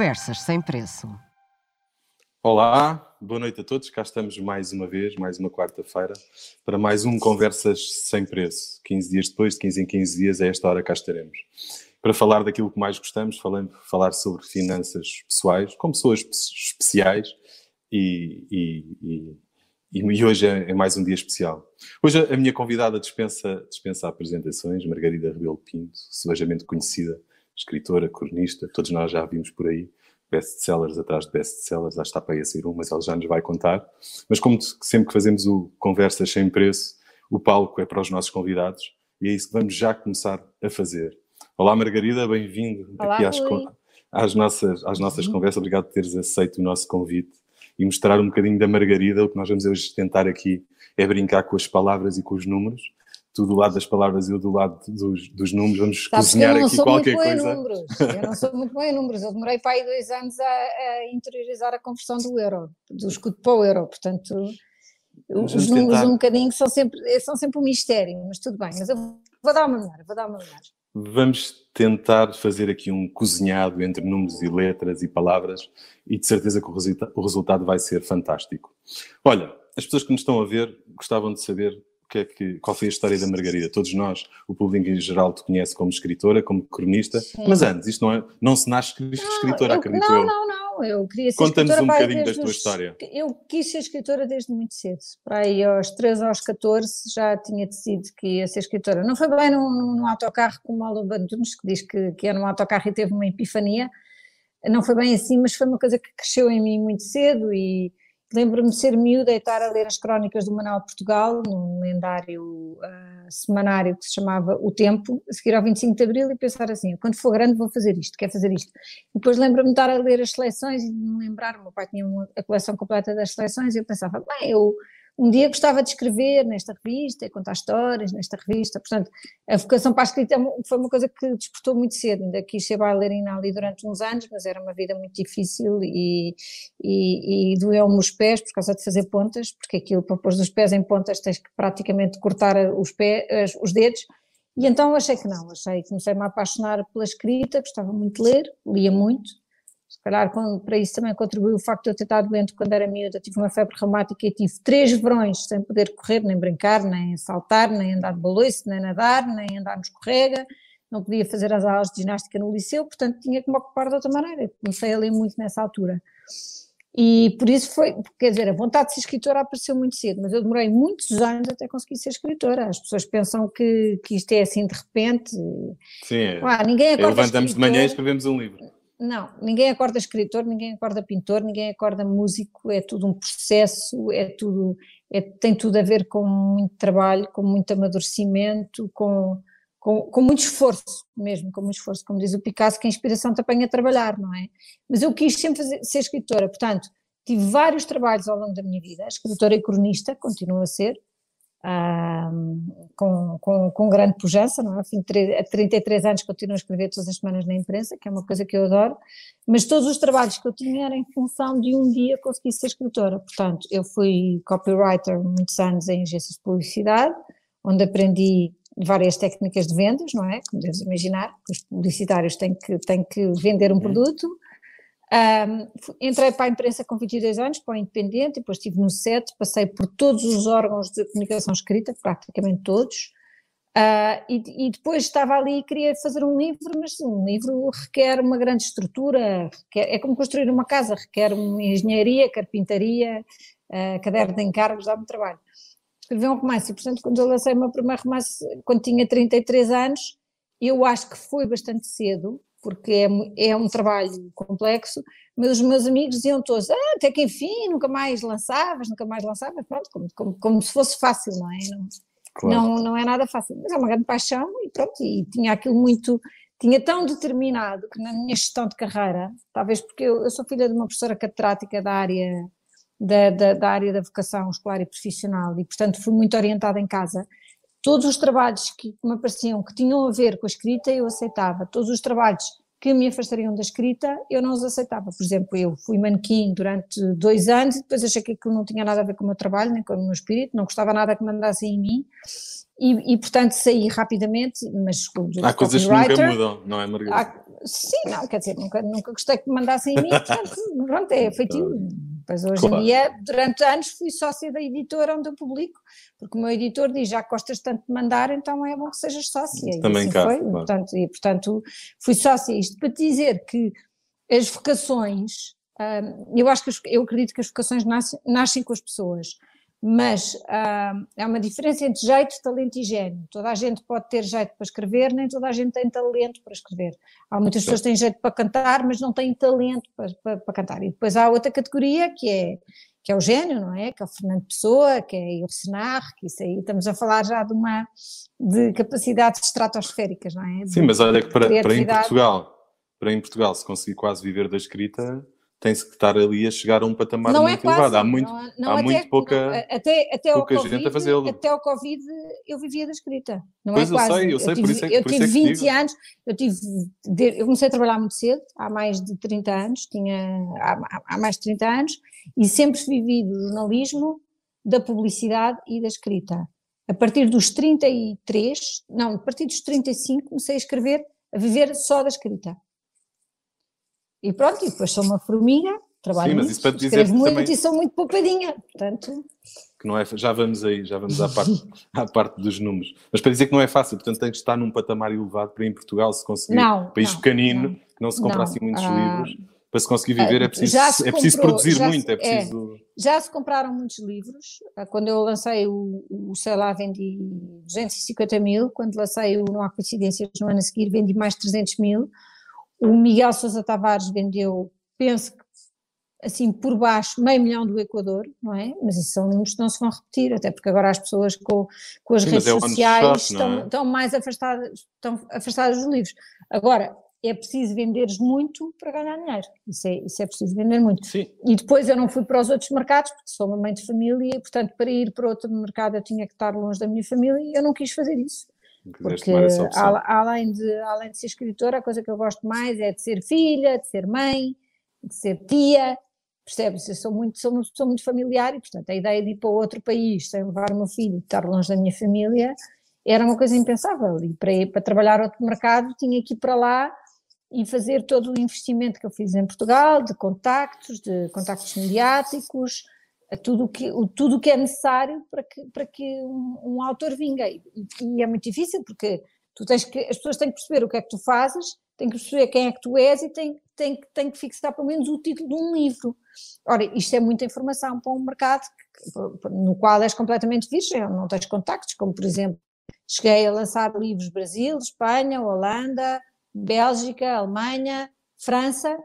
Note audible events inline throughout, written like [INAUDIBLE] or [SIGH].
Conversas sem preço. Olá, boa noite a todos. Cá estamos mais uma vez, mais uma quarta-feira, para mais um Conversas sem preço. 15 dias depois, de 15 em 15 dias, a esta hora cá estaremos. Para falar daquilo que mais gostamos, falando, falar sobre finanças pessoais, com pessoas especiais e, e, e, e hoje é, é, mais um dia especial. Hoje a minha convidada dispensa, dispensa apresentações, Margarida Rebelo Pinto, suavemente conhecida, escritora, cronista, todos nós já a vimos por aí best-sellers atrás de best-sellers, já está para aí a sair um, mas ela já nos vai contar. Mas como sempre que fazemos o Conversas Sem Preço, o palco é para os nossos convidados e é isso que vamos já começar a fazer. Olá Margarida, bem-vindo aqui às, às, nossas, às nossas uhum. conversas, obrigado por teres aceito o nosso convite e mostrar um bocadinho da Margarida, o que nós vamos hoje tentar aqui é brincar com as palavras e com os números, tu do lado das palavras e eu do lado dos, dos números, vamos Sabes cozinhar aqui qualquer coisa. Eu não sou muito bom em números, eu demorei para aí dois anos a, a interiorizar a conversão do euro, do escudo para o euro, portanto os números tentar. um bocadinho são sempre, são sempre um mistério, mas tudo bem, mas eu vou dar uma melhor, vou dar uma melhor. Vamos tentar fazer aqui um cozinhado entre números e letras e palavras e de certeza que o, resulta o resultado vai ser fantástico. Olha, as pessoas que nos estão a ver gostavam de saber que é que, qual foi a história da Margarida? Todos nós, o público em geral, te conhece como escritora, como cronista, Sim. mas antes, isto não, é, não se nasce escritora, não, acredito não, eu. Não, não, eu queria ser Conta-nos um bocadinho da tua os, história. Eu quis ser escritora desde muito cedo, para aí aos 13 aos 14 já tinha decidido que ia ser escritora. Não foi bem num, num autocarro como o Aldo Bantunes, que diz que, que era num autocarro e teve uma epifania, não foi bem assim, mas foi uma coisa que cresceu em mim muito cedo e Lembro-me de ser miúda e estar a ler as crónicas do Manuel Portugal, num lendário uh, semanário que se chamava O Tempo, a seguir ao 25 de Abril, e pensar assim: quando for grande vou fazer isto, quero fazer isto. Depois lembro-me de estar a ler as seleções e de me lembrar, o meu pai tinha uma, a coleção completa das seleções, e eu pensava: bem, eu um dia gostava de escrever nesta revista, contar histórias nesta revista, portanto, a vocação para a escrita foi uma coisa que despertou muito cedo, ainda quis ser bailarina ali durante uns anos, mas era uma vida muito difícil e, e, e doeu-me os pés por causa de fazer pontas, porque aquilo para pôr os pés em pontas tens que praticamente cortar os, pés, os dedos, e então achei que não, achei, comecei-me a apaixonar pela escrita, gostava muito de ler, lia muito, calhar para isso também contribuiu o facto de eu ter estado doente quando era miúda, tive uma febre reumática e tive três verões sem poder correr, nem brincar, nem saltar, nem andar de baloiço, nem nadar, nem andar no escorrega, não podia fazer as aulas de ginástica no liceu, portanto tinha que me ocupar de outra maneira, comecei a ler muito nessa altura. E por isso foi, quer dizer, a vontade de ser escritora apareceu muito cedo, mas eu demorei muitos anos até conseguir ser escritora. As pessoas pensam que, que isto é assim de repente. Sim, é. Ah, ninguém levantamos de manhã e escrevemos um livro. Não, ninguém acorda escritor, ninguém acorda pintor, ninguém acorda músico, é tudo um processo, é tudo, é, tem tudo a ver com muito trabalho, com muito amadurecimento, com, com, com muito esforço mesmo, com muito esforço, como diz o Picasso, que a inspiração te apanha a trabalhar, não é? Mas eu quis sempre fazer, ser escritora, portanto, tive vários trabalhos ao longo da minha vida, escritora e cronista, continuo a ser, com, com, com grande pujança, não é? Há 33 anos continuo a escrever todas as semanas na imprensa, que é uma coisa que eu adoro, mas todos os trabalhos que eu tinha eram em função de um dia conseguir ser escritora. Portanto, eu fui copywriter muitos anos em agências de publicidade, onde aprendi várias técnicas de vendas, não é? Como deves imaginar, os publicitários têm que, têm que vender um uhum. produto, um, entrei para a imprensa com 22 anos, para o Independente, depois estive no SET, passei por todos os órgãos de comunicação escrita, praticamente todos, uh, e, e, depois estava ali e queria fazer um livro, mas um livro requer uma grande estrutura, requer, é como construir uma casa, requer uma engenharia, carpintaria, uh, caderno de encargos, dá-me trabalho. Escrevi um romance, e portanto quando eu lancei o meu primeiro romance, quando tinha 33 anos, eu acho que foi bastante cedo, porque é, é um trabalho complexo, mas os meus amigos diziam todos, ah, até que enfim, nunca mais lançavas, nunca mais lançavas, pronto, como, como, como se fosse fácil, não é? Não, claro. não, não é nada fácil, mas é uma grande paixão e pronto, e tinha aquilo muito, tinha tão determinado que na minha gestão de carreira, talvez porque eu, eu sou filha de uma professora catedrática da área da, da, da, área da vocação escolar e profissional e portanto fui muito orientada em casa todos os trabalhos que me apareciam que tinham a ver com a escrita, eu aceitava. Todos os trabalhos que me afastariam da escrita, eu não os aceitava. Por exemplo, eu fui manequim durante dois anos e depois achei que aquilo não tinha nada a ver com o meu trabalho, nem com o meu espírito, não gostava nada que mandassem em mim e, e, portanto saí rapidamente, mas Há coisas que nunca mudam, não é, Margarida? Há, sim, não, quer dizer, nunca, nunca gostei que me mandassem em mim, [LAUGHS] portanto, pronto, é feitio. Pois hoje claro. em dia, durante anos, fui sócia da editora onde eu publico, porque o meu editor diz, já gostas tanto de mandar, então é bom que sejas sócia. Também assim cá, foi, claro. portanto, e portanto fui sócia. Isto para te dizer que as vocações, hum, eu acho que eu acredito que as vocações nascem, nascem com as pessoas mas uh, há uma diferença entre jeito, talento e gênio. Toda a gente pode ter jeito para escrever, nem toda a gente tem talento para escrever. Há muitas pessoas que têm jeito para cantar, mas não têm talento para, para, para, cantar. E depois há outra categoria que é, que é o gênio, não é? Que é o Fernando Pessoa, que é o Senar, que isso aí estamos a falar já de uma de capacidades estratosféricas, não é? De Sim, mas olha que para, para em Portugal, para em Portugal se conseguir quase viver da escrita tem-se que estar ali a chegar a um patamar não muito é quase, elevado. Há muito, não, não, há até, muito pouca, até, até pouca COVID, gente a fazê-lo. Até ao Covid eu vivia da escrita. Não pois é quase. eu sei, eu sei, eu tive, por isso é que Eu tive é 20 anos, eu tive, eu comecei a trabalhar muito cedo, há mais de 30 anos, tinha, há, há mais de 30 anos, e sempre vivi do jornalismo, da publicidade e da escrita. A partir dos 33, não, a partir dos 35 comecei a escrever, a viver só da escrita. E pronto, e depois sou uma formiga, trabalho Sim, mas isso para te dizer muito também... e sou muito poupadinha, portanto... Que não é, já vamos aí, já vamos à parte, [LAUGHS] à parte dos números. Mas para dizer que não é fácil, portanto tem que estar num patamar elevado para em Portugal se conseguir, não, país não, pequenino, não, que não se compra não, assim muitos ah, livros, para se conseguir viver é preciso, é preciso comprou, produzir muito, se, é preciso... É, já se compraram muitos livros, ah, quando eu lancei o, o sei lá, vendi 250 mil, quando lancei o Não Há Coincidências no ano a seguir vendi mais 300 mil, o Miguel Sousa Tavares vendeu, penso que assim por baixo, meio milhão do Equador, não é? Mas isso são números que não se vão repetir, até porque agora as pessoas com, com as Sim, redes é sociais shot, estão, é? estão mais afastadas, estão afastadas dos livros. Agora, é preciso venderes muito para ganhar dinheiro, isso é, isso é preciso vender muito. Sim. E depois eu não fui para os outros mercados, porque sou uma mãe de família, e portanto para ir para outro mercado eu tinha que estar longe da minha família e eu não quis fazer isso. Porque além de, além de ser escritora, a coisa que eu gosto mais é de ser filha, de ser mãe, de ser tia, percebes? Eu sou muito, sou, sou muito familiar e, portanto, a ideia de ir para outro país sem levar o meu filho e estar longe da minha família era uma coisa impensável. E para, ir, para trabalhar outro mercado tinha que ir para lá e fazer todo o investimento que eu fiz em Portugal, de contactos, de contactos mediáticos, tudo que, o tudo que é necessário para que, para que um, um autor vinga. E, e, é muito difícil porque tu tens que, as pessoas têm que perceber o que é que tu fazes, têm que perceber quem é que tu és e têm, têm, têm que fixar pelo menos o título de um livro. Ora, isto é muita informação para um mercado que, no qual és completamente virgem, não tens contactos, como por exemplo, cheguei a lançar livros Brasil, Espanha, Holanda, Bélgica, Alemanha, França,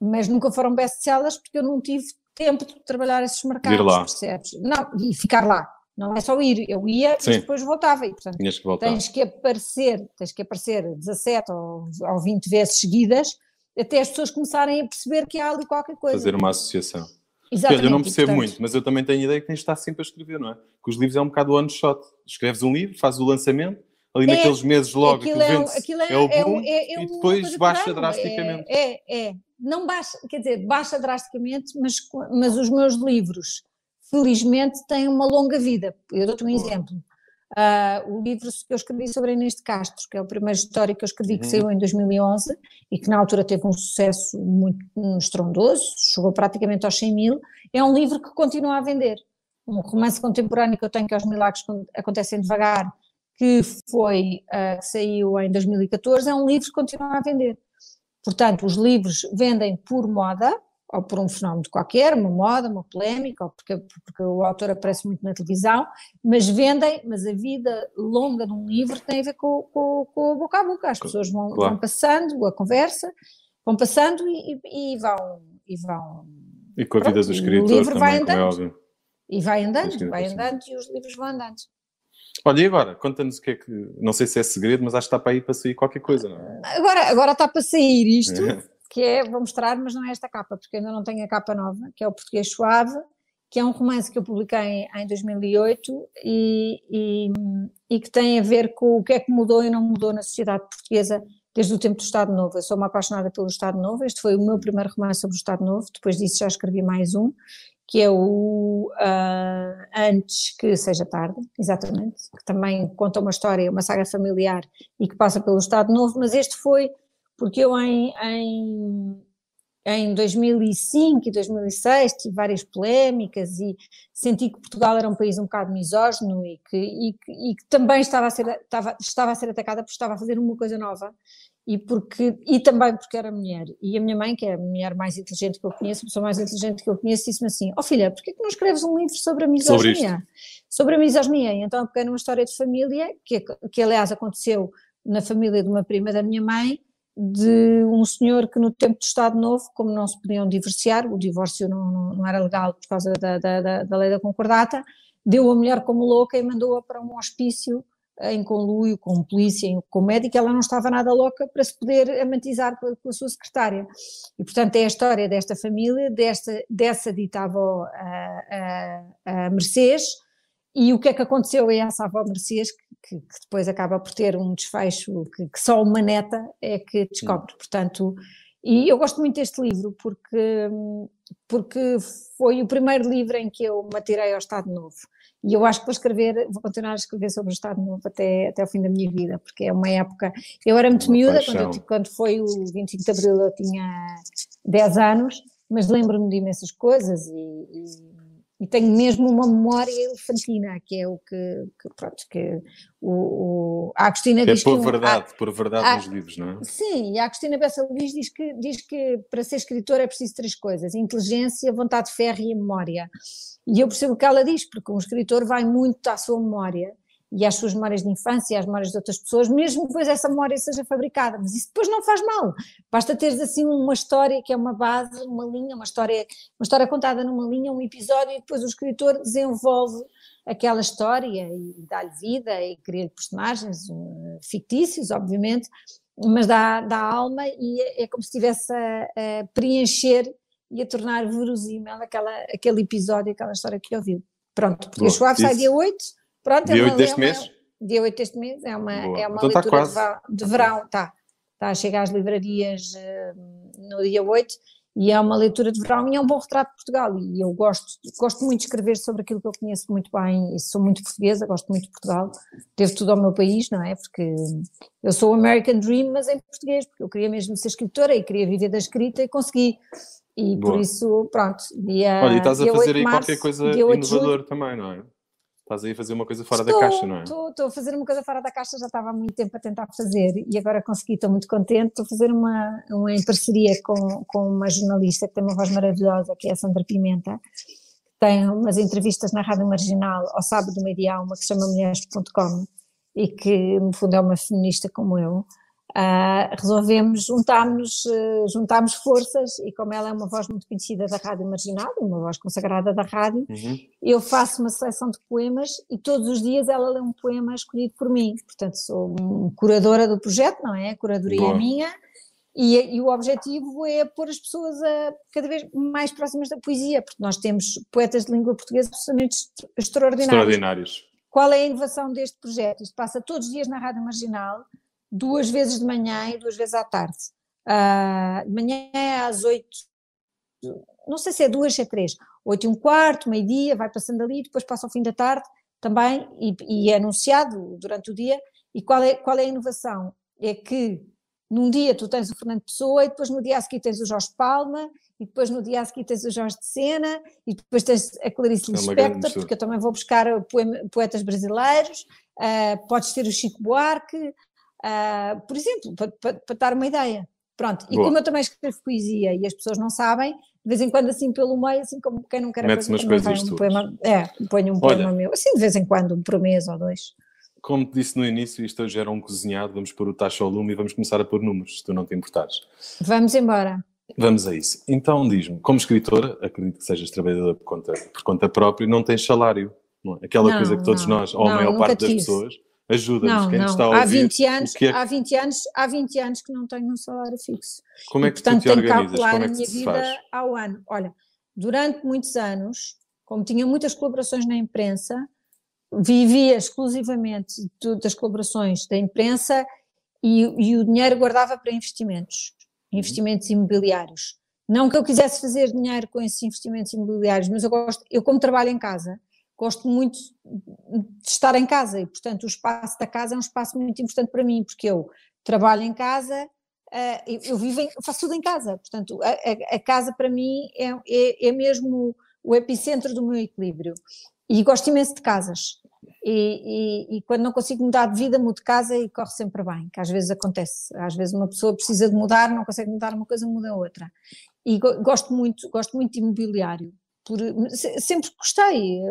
mas nunca foram best-sellers porque eu não tive tempo de trabalhar esses mercados, percebes? Não, e ficar lá. Não é só ir, eu ia Sim. e depois voltava. E, portanto, Tinhas que voltar. tens que aparecer, tens que aparecer 17 ou, ou 20 vezes seguidas até as pessoas começarem a perceber que há ali qualquer coisa. Fazer uma associação. Exatamente. Eu não percebo muito, mas eu também tenho a ideia que tens de estar sempre a escrever, não é? Que os livros é um bocado one shot. Escreves um livro, fazes o lançamento, ali É, naqueles meses logo aquilo aquilo é, é, é o é boom é- é e depois baixa ano. drasticamente. É, é, é. Não baixa, quer dizer, baixa drasticamente, mas, mas os meus livros, felizmente, têm uma longa vida. Eu dou-te um exemplo. Ah, o livro que eu escrevi sobre Inês de Castro, que é a primeira história que eu escrevi, que Uhum. saiu em 2011 e que na altura teve um sucesso muito um estrondoso, chegou praticamente aos 100 mil, é um livro que continua a vender. Um romance contemporâneo que eu tenho, que é Os Milagres Con- Acontecem Devagar, que foi, ah, que saiu em 2014, é um livro que continua a vender. Portanto, os livros vendem por moda, ou por um fenómeno qualquer, uma moda, uma polémica, ou porque, porque o autor aparece muito na televisão, mas vendem, mas a vida longa de um livro tem a ver com, com, com o boca a boca. As pessoas vão, Claro. vão passando a conversa, vão passando e, e- vão, e vão E com a vida dos o escritores livro vai também, como é andando. e vai andando, vai andando e os livros vão andando. Olha, e agora? Conta-nos o que é que. Não sei se é segredo, mas acho que está para aí para sair qualquer coisa, não é? Agora, agora está para sair isto, que é, vou mostrar, mas não é esta capa, porque ainda não tenho a capa nova, que é o Português Suave, que é um romance que eu publiquei em 2008 e, e, e que tem a ver com o que é que mudou e não mudou na sociedade portuguesa desde o tempo do Estado Novo. Eu sou uma apaixonada pelo Estado Novo, este foi o meu primeiro romance sobre o Estado Novo, depois disso já escrevi mais um, que é o uh, Antes que Seja Tarde, exatamente, que também conta uma história, uma saga familiar e que passa pelo Estado Novo, mas este foi porque eu em, em, em 2005 e 2006 tive várias polémicas e senti que Portugal era um país um bocado misógino e que, e que, e que também estava a, ser, estava, estava a ser atacada porque estava a fazer uma coisa nova e, porque, e também porque era mulher. E a minha mãe, que é a mulher mais inteligente que eu conheço, a pessoa mais inteligente que eu conheço, disse-me assim: Ó oh, filha, porquê que não escreves um livro sobre a misoginia? Sobre, sobre a misoginia. E então eu peguei numa história de família, que, que aliás aconteceu na família de uma prima da minha mãe, de um senhor que no tempo do Estado Novo, como não se podiam divorciar, o divórcio não, não, não era legal por causa da, da, da, da lei da concordata, deu a mulher como louca e mandou-a para um hospício em conluio com polícia, com médico, ela não estava nada louca para se poder amantizar com a, com a sua secretária. E, portanto, é a história desta família, desta, dessa dita avó a, a, a Mercedes, e o que é que aconteceu a essa avó Mercedes, que, que, depois acaba por ter um desfecho que, que, só uma neta é que descobre. Hum. Portanto, e eu gosto muito deste livro porque, porque foi o primeiro livro em que eu me atirei ao Estado Novo. E eu acho que vou escrever, vou continuar a escrever sobre o Estado Novo até, até o fim da minha vida, porque é uma época. Eu era muito uma miúda, quando, eu, quando foi o 25 de Abril eu tinha 10 anos, mas lembro-me de imensas coisas e, e e tenho mesmo uma memória elefantina, que é o que, que pronto, que o, o a Agostina é diz é por que... verdade, a, por verdade a, nos livros, não é? Sim, e a Agostina Bessa Luís diz que, diz que para ser escritor é preciso três coisas, inteligência, vontade de ferro e memória. E eu percebo o que ela diz, porque um escritor vai muito à sua memória, e às suas memórias de infância e às memórias de outras pessoas, mesmo que depois essa memória seja fabricada, mas isso depois não faz mal, basta teres assim uma história que é uma base, uma linha, uma história, uma história contada numa linha, um episódio, e depois o escritor desenvolve aquela história e dá-lhe vida e cria-lhe personagens uh, fictícios, obviamente, mas dá, dá alma e é, é como se estivesse a, a, preencher e a tornar verosímil aquela, aquele episódio, aquela história que ouviu. Pronto, porque o Schwab sai dia 8, Pronto, dia é 8 deste mês? Dia 8 deste mês, é uma, é uma então leitura tá de, de, verão, está, está a chegar às livrarias uh, no dia 8 e é uma leitura de verão e é um bom retrato de Portugal e eu gosto, gosto muito de escrever sobre aquilo que eu conheço muito bem e sou muito portuguesa, gosto muito de Portugal, devo tudo ao meu país, não é? Porque eu sou American Dream, mas em português, porque eu queria mesmo ser escritora e queria viver da escrita e consegui. E Boa. por isso, pronto, dia Olha, e estás a fazer aí março, qualquer coisa inovador também, não é? Estás aí a fazer uma coisa fora estou, da caixa, não é? Estou, estou a fazer uma coisa fora da caixa, já estava há muito tempo a tentar fazer e agora consegui, estou muito contente. Estou a fazer uma, uma em parceria com, com uma jornalista que tem uma voz maravilhosa, que é a Sandra Pimenta, que tem umas entrevistas na Rádio Marginal ao sábado do meio-dia, uma que se chama Mulheres.com e que no fundo é uma feminista como eu. Uh, resolvemos, juntámos, uh, juntámos forças e como ela é uma voz muito conhecida da Rádio Marginal, uma voz consagrada da rádio, uhum. eu faço uma seleção de poemas e todos os dias ela lê um poema escolhido por mim, portanto sou um, curadora do projeto, não é? A curadoria Boa. é minha e, e, o objetivo é pôr as pessoas a, cada vez mais próximas da poesia, porque nós temos poetas de língua portuguesa absolutamente extraordinários. Extraordinários. Qual é a inovação deste projeto? Isto passa todos os dias na Rádio Marginal, duas vezes de manhã e duas vezes à tarde. Uh, de manhã é às oito, não sei se é duas, se é três, oito e um quarto, meio-dia, vai passando ali, depois passa ao fim da tarde também e, e, é anunciado durante o dia. E qual é, qual é a inovação? É que num dia tu tens o Fernando Pessoa e depois no dia a seguir tens o Jorge Palma e depois no dia a seguir tens o Jorge de Sena e depois tens a Clarice é Lispector, porque eu também vou buscar poetas brasileiros, uh, podes ter o Chico Buarque, Uh, por exemplo, para, para, para, dar uma ideia. Pronto, e Boa. como eu também escrevo poesia e as pessoas não sabem, de vez em quando assim pelo meio, assim como quem não quer Metes umas coisas um poema, É, ponho um Olha, poema meu, assim de vez em quando, um por mês ou dois. Como te disse no início, isto hoje era um cozinhado, vamos pôr o taxa ao lume e vamos começar a pôr números, se tu não te importares. Vamos embora. Vamos a isso. Então diz-me, como escritora, acredito que sejas trabalhadora por conta, por conta própria, não tens salário, não é? Aquela não, coisa que todos não, nós, ou a maior parte das pessoas Ajuda-nos, quem não. está a ouvir. Há 20, anos, é... há, 20 anos, há 20 anos que não tenho um salário fixo. Como é que e, portanto, tu te organizas? calcular Como é que a minha vida faz? ao ano. Olha, durante muitos anos, como tinha muitas colaborações na imprensa, vivia exclusivamente das colaborações da imprensa e, e, o dinheiro guardava para investimentos, uhum. investimentos imobiliários. Não que eu quisesse fazer dinheiro com esses investimentos imobiliários, mas eu gosto, eu como trabalho em casa, gosto muito de estar em casa e, portanto, o espaço da casa é um espaço muito importante para mim, porque eu trabalho em casa, uh, eu, vivo em, faço tudo em casa, portanto, a, a, a casa para mim é, é, é, mesmo o epicentro do meu equilíbrio. E gosto imenso de casas. E, e, e, quando não consigo mudar de vida, mudo de casa e corre sempre bem, que às vezes acontece. Às vezes uma pessoa precisa de mudar, não consegue mudar uma coisa, muda outra. E gosto muito, gosto muito de imobiliário. Por, sempre gostei.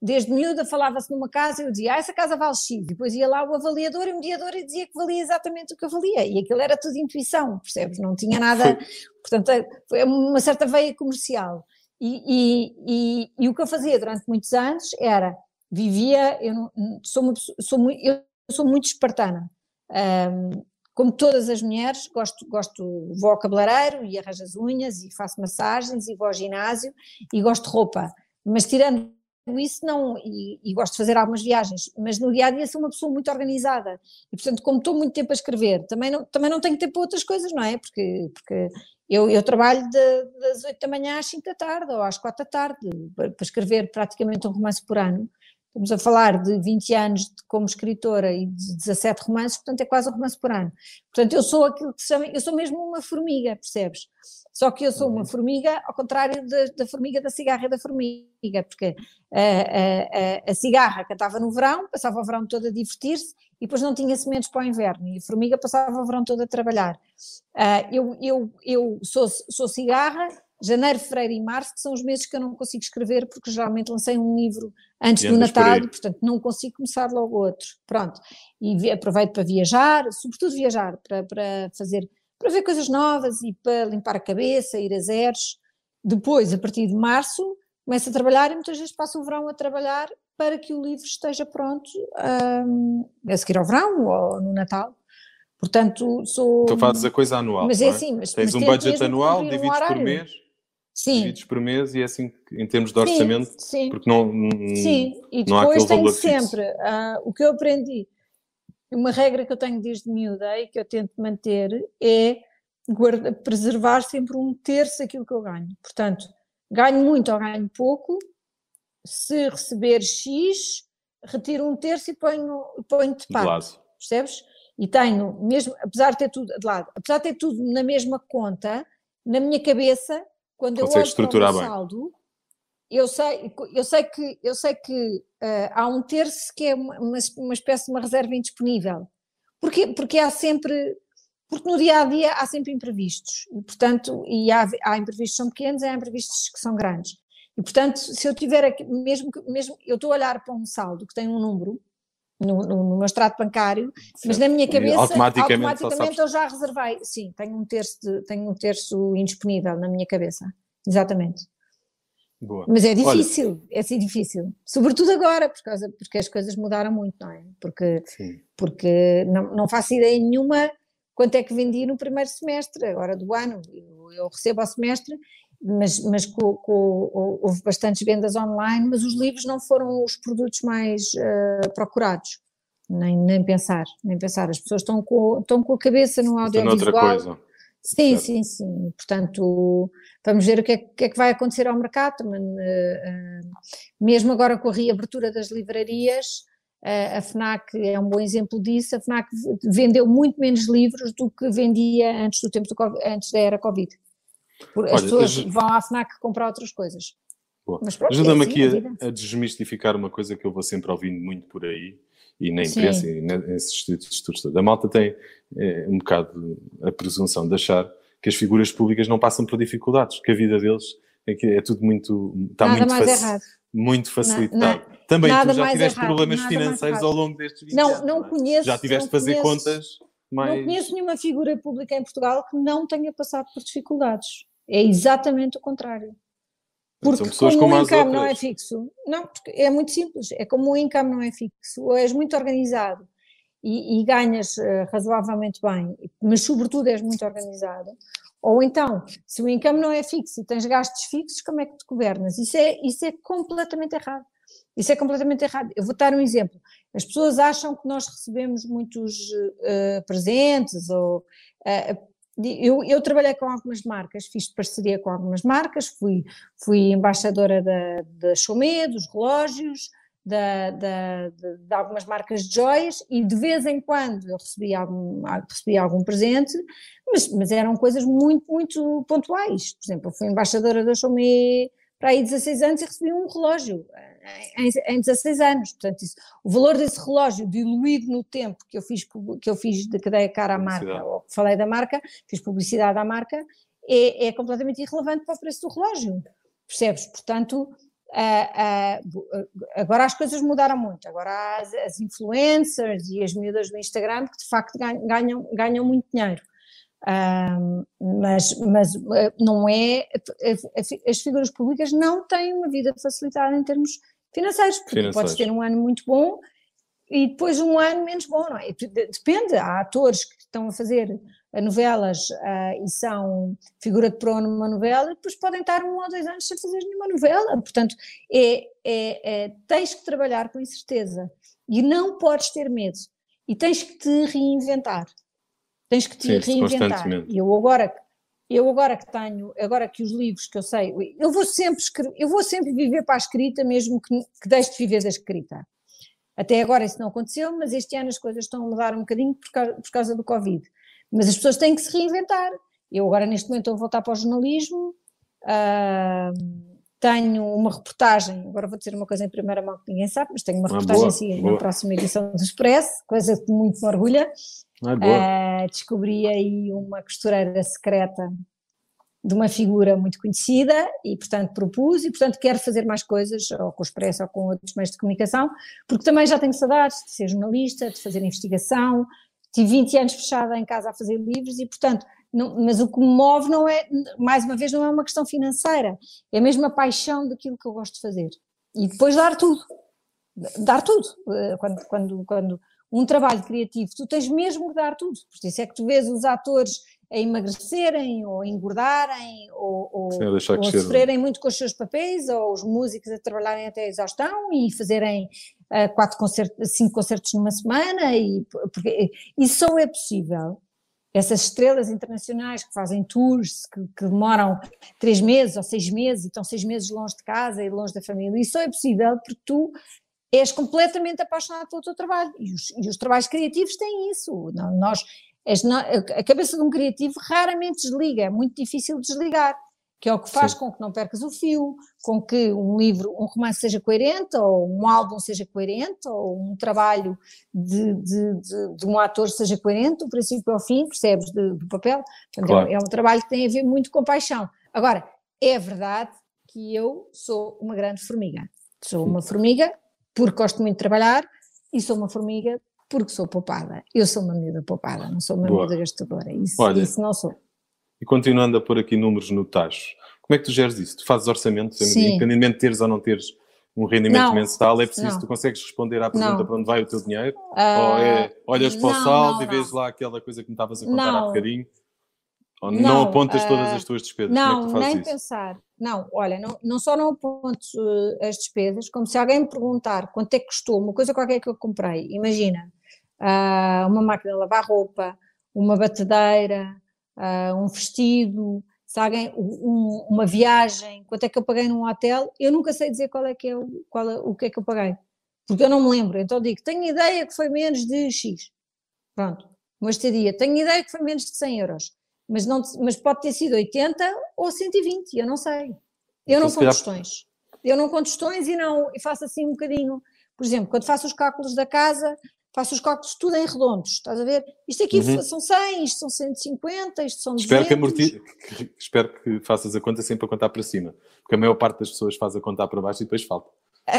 Desde miúda falava-se numa casa e eu dizia, ah, essa casa vale X. Depois ia lá o avaliador e o mediador e dizia que valia exatamente o que eu valia. E aquilo era tudo intuição, percebes? Não tinha nada. Portanto, é, foi uma certa veia comercial. E, e, e, e, o que eu fazia durante muitos anos era vivia, eu não, sou, sou, eu sou muito espartana. Um, como todas as mulheres, gosto, gosto, vou ao cabeleireiro e arranjo as unhas e faço massagens e vou ao ginásio e gosto de roupa. Mas tirando isso, não, e, e gosto de fazer algumas viagens, mas no dia a dia sou uma pessoa muito organizada e, portanto, como estou muito tempo a escrever, também não, também não tenho tempo para outras coisas, não é? Porque, porque eu, eu trabalho de, das 8 da manhã às 5 da tarde ou às 4 da tarde para escrever praticamente um romance por ano. Estamos a falar de 20 anos de, como escritora e de 17 romances, portanto é quase um romance por ano. Portanto, eu sou aquilo que se chama, eu sou mesmo uma formiga, percebes? Só que eu sou uma uhum. formiga ao contrário da, da formiga da cigarra e da formiga, porque a, a, a, cigarra cantava no verão, passava o verão todo a divertir-se e depois não tinha sementes para o inverno, e a formiga passava o verão todo a trabalhar. Uh, eu eu, eu sou, sou cigarra, janeiro, fevereiro e março, que são os meses que eu não consigo escrever, porque geralmente lancei um livro antes do Natal, e, portanto não consigo começar logo outro. Pronto. E aproveito para viajar, sobretudo viajar, para, para fazer para ver coisas novas e para limpar a cabeça, ir a zeros. Depois, a partir de março, começo a trabalhar e muitas vezes passo o verão a trabalhar para que o livro esteja pronto um, a seguir ao verão ou no Natal. Portanto, sou. Tu fazes a coisa anual. Mas é, é assim, mas, tens mas um budget anual, um divides por mês. Sim. Divides por mês e é assim em termos de orçamento, sim, sim. porque não, sim. E depois tenho sempre uh, o que eu aprendi uma regra que eu tenho desde miúda e que eu tento manter é guarda, preservar sempre um terço daquilo que eu ganho. Portanto, ganho muito ou ganho pouco, se receber X, retiro um terço e ponho, ponho de parte. Percebes? E tenho, mesmo, apesar de ter tudo de lado, apesar de ter tudo na mesma conta, na minha cabeça, quando Consegue eu olho para o saldo, eu sei, eu sei que, eu sei que uh, há um terço que é uma, uma espécie de uma reserva indisponível. Porquê? Porque há sempre, porque no dia a dia há sempre imprevistos, e portanto, e há, há imprevistos que são pequenos e há imprevistos que são grandes. E portanto, se eu tiver aqui, mesmo que, mesmo, eu estou a olhar para um saldo que tem um número no, no, no meu extrato bancário, certo. mas na minha cabeça automaticamente, automaticamente eu já reservei, sim, tenho um terço, de, tenho um terço indisponível na minha cabeça, exatamente. Boa. Mas é difícil, Olha, é assim difícil. Sobretudo agora, por causa, porque as coisas mudaram muito, não é? Porque, porque não, não faço ideia nenhuma quanto é que vendi no primeiro semestre, agora do ano. Eu, eu recebo ao semestre, mas, mas com, com, houve bastantes vendas online, mas os livros não foram os produtos mais uh, procurados. Nem, nem pensar, nem pensar. As pessoas estão com, estão com a cabeça no audiovisual. Sim, sim, sim. Portanto, vamos ver o que é, que, é que vai acontecer ao mercado. Uh, uh, mesmo agora com a reabertura das livrarias, uh, a FNAC é um bom exemplo disso. A FNAC vendeu muito menos livros do que vendia antes do tempo do antes da era Covid. As pessoas vão à FNAC comprar outras coisas. Ajuda-me é assim, aqui a, a, desmistificar uma coisa que eu vou sempre ouvindo muito por aí, e na imprensa Sim. e nesses estudos todos. A malta tem é, um bocado a presunção de achar que as figuras públicas não passam por dificuldades, que a vida deles é, que é tudo muito, está Nada muito, faci muito facilitado. Não, não, Também tu já tiveste errado, problemas financeiros ao longo destes 20 não, anos. Não, não conheço. Já tiveste de fazer conheço, contas mais... Não conheço nenhuma figura pública em Portugal que não tenha passado por dificuldades. É exatamente o contrário. Porque São pessoas como, o income não é fixo, não, porque é muito simples, é como o income não é fixo, ou és muito organizado e, e ganhas uh, razoavelmente bem, mas sobretudo és muito organizado, ou então, se o income não é fixo e tens gastos fixos, como é que te governas? Isso é, isso é completamente errado. Isso é completamente errado. Eu vou dar um exemplo. As pessoas acham que nós recebemos muitos uh, presentes ou uh, eu, eu, trabalhei com algumas marcas, fiz parceria com algumas marcas, fui, fui embaixadora da, da Chomé, dos relógios, da, da, de, de, algumas marcas de joias e de vez em quando eu recebia algum, recebia algum presente, mas, mas eram coisas muito, muito pontuais. Por exemplo, eu fui embaixadora da Chomé para aí 16 anos e recebi um relógio em, em 16 anos. Portanto, isso, o valor desse relógio diluído no tempo que eu fiz, que eu fiz de cadeia cara à marca, ou falei da marca, fiz publicidade à marca, é, é completamente irrelevante para o preço do relógio. Percebes? Portanto, Uh, uh, agora as coisas mudaram muito, agora há as, as, influencers e as miúdas do Instagram que de facto ganham, ganham muito dinheiro. Uh, mas, mas não é, as figuras públicas não têm uma vida facilitada em termos financeiros, porque financeiros. podes ter um ano muito bom e depois um ano menos bom, não é? Depende, há atores que estão a fazer novelas uh, e são figura de proa numa novela, depois podem estar um ou dois anos sem fazer nenhuma novela. Portanto, é, é, é, tens que trabalhar com incerteza e não podes ter medo e tens que te reinventar. Tens que te Sim, reinventar. E eu agora, eu agora que tenho, agora que os livros que eu sei, eu vou sempre eu vou sempre viver para a escrita, mesmo que, que deixe de viver da escrita. Até agora isso não aconteceu, mas este ano as coisas estão a mudar um bocadinho por causa, por causa do Covid. Mas as pessoas têm que se reinventar. Eu agora neste momento a voltar para o jornalismo, uh, tenho uma reportagem, agora vou dizer uma coisa em primeira mão que ninguém sabe, mas tenho uma ah, reportagem boa, assim boa. na próxima edição do Expresso, coisa que muito me orgulha. Ah, uh, descobri aí uma costureira secreta de uma figura muito conhecida e, portanto, propus e, portanto, quero fazer mais coisas, ou com o Expresso ou com outros meios de comunicação, porque também já tenho saudades de ser jornalista, de fazer investigação, tive 20 anos fechada em casa a fazer livros e, portanto, não, mas o que me move não é, mais uma vez, não é uma questão financeira, é mesmo a paixão daquilo que eu gosto de fazer. E depois dar tudo, dar tudo. Eh, quando, quando, quando um trabalho criativo, tu tens mesmo que dar tudo. Por isso é que tu vês os atores a emagrecerem ou a engordarem ou, ou, Sim, ou a sofrerem muito com os seus papéis ou os músicos a trabalharem até a exaustão e fazerem uh, quatro concertos, cinco concertos numa semana e porque isso só é possível essas estrelas internacionais que fazem tours que, que, demoram três meses ou seis meses e estão seis meses longe de casa e longe da família, isso só é possível porque tu és completamente apaixonado pelo teu trabalho e os, e os trabalhos criativos têm isso, nós a cabeça de um criativo raramente desliga, é muito difícil desligar, que é o que faz Sim. com que não percas o fio, com que um livro, um romance seja coerente, ou um álbum seja coerente, ou um trabalho de, de, de, de um ator seja coerente, do princípio ao fim, percebes, do papel. Portanto, claro. é, é um trabalho que tem a ver muito com paixão. Agora, é verdade que eu sou uma grande formiga. Sou uma formiga porque gosto muito de trabalhar e sou uma formiga porque sou poupada. Eu sou uma miúda poupada, não sou uma Boa. miúda gastadora. Isso, Olha, isso não sou. E continuando a pôr aqui números no tacho, como é que tu geres isso? Tu fazes orçamentos, independentemente de teres ou não teres um rendimento não, mensal, é preciso, não. tu consegues responder à pergunta não. para onde vai o teu dinheiro? Uh, ou é, olhas para o saldo e vês lá aquela coisa que me estavas a contar há bocadinho? Ou não, apontas uh, todas as tuas despesas? Não, é tu fazes nem isso? pensar. Não, olha, não, não só não aponto uh, as despesas, como se alguém me perguntar quanto é que custou uma coisa qualquer que eu comprei, imagina, uh, uma máquina de lavar roupa, uma batedeira, uh, um vestido, se alguém, um, uma viagem, quanto é que eu paguei num hotel, eu nunca sei dizer qual é que é o, qual é, o que é que eu paguei, porque eu não me lembro, então digo, tenho ideia que foi menos de X, pronto, uma estadia, tenho ideia que foi menos de 100 euros, mas, não, mas pode ter sido 80 ou 120, eu não sei, eu então, não conto questões, eu não conto questões e não, e faço assim um bocadinho, por exemplo, quando faço os cálculos da casa, faço os cálculos tudo em redondos, estás a ver? Isto aqui uhum. são 100, isto são 150, isto são 200. Espero que, amorti... Espero que faças a conta sempre a contar para cima, porque a maior parte das pessoas faz a contar para baixo e depois falta.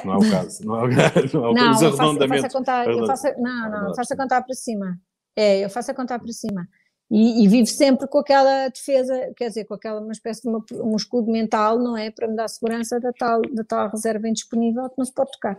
Não é o caso. Não é o, não é o não, Os arredondamentos. Eu faço, a contar, eu faço, não, não, eu faço a contar para cima. É, eu faço a contar para cima. E, e, vivo sempre com aquela defesa, quer dizer, com aquela uma espécie de uma, um escudo mental, não é? Para me dar segurança da tal, da tal reserva indisponível que não se pode tocar.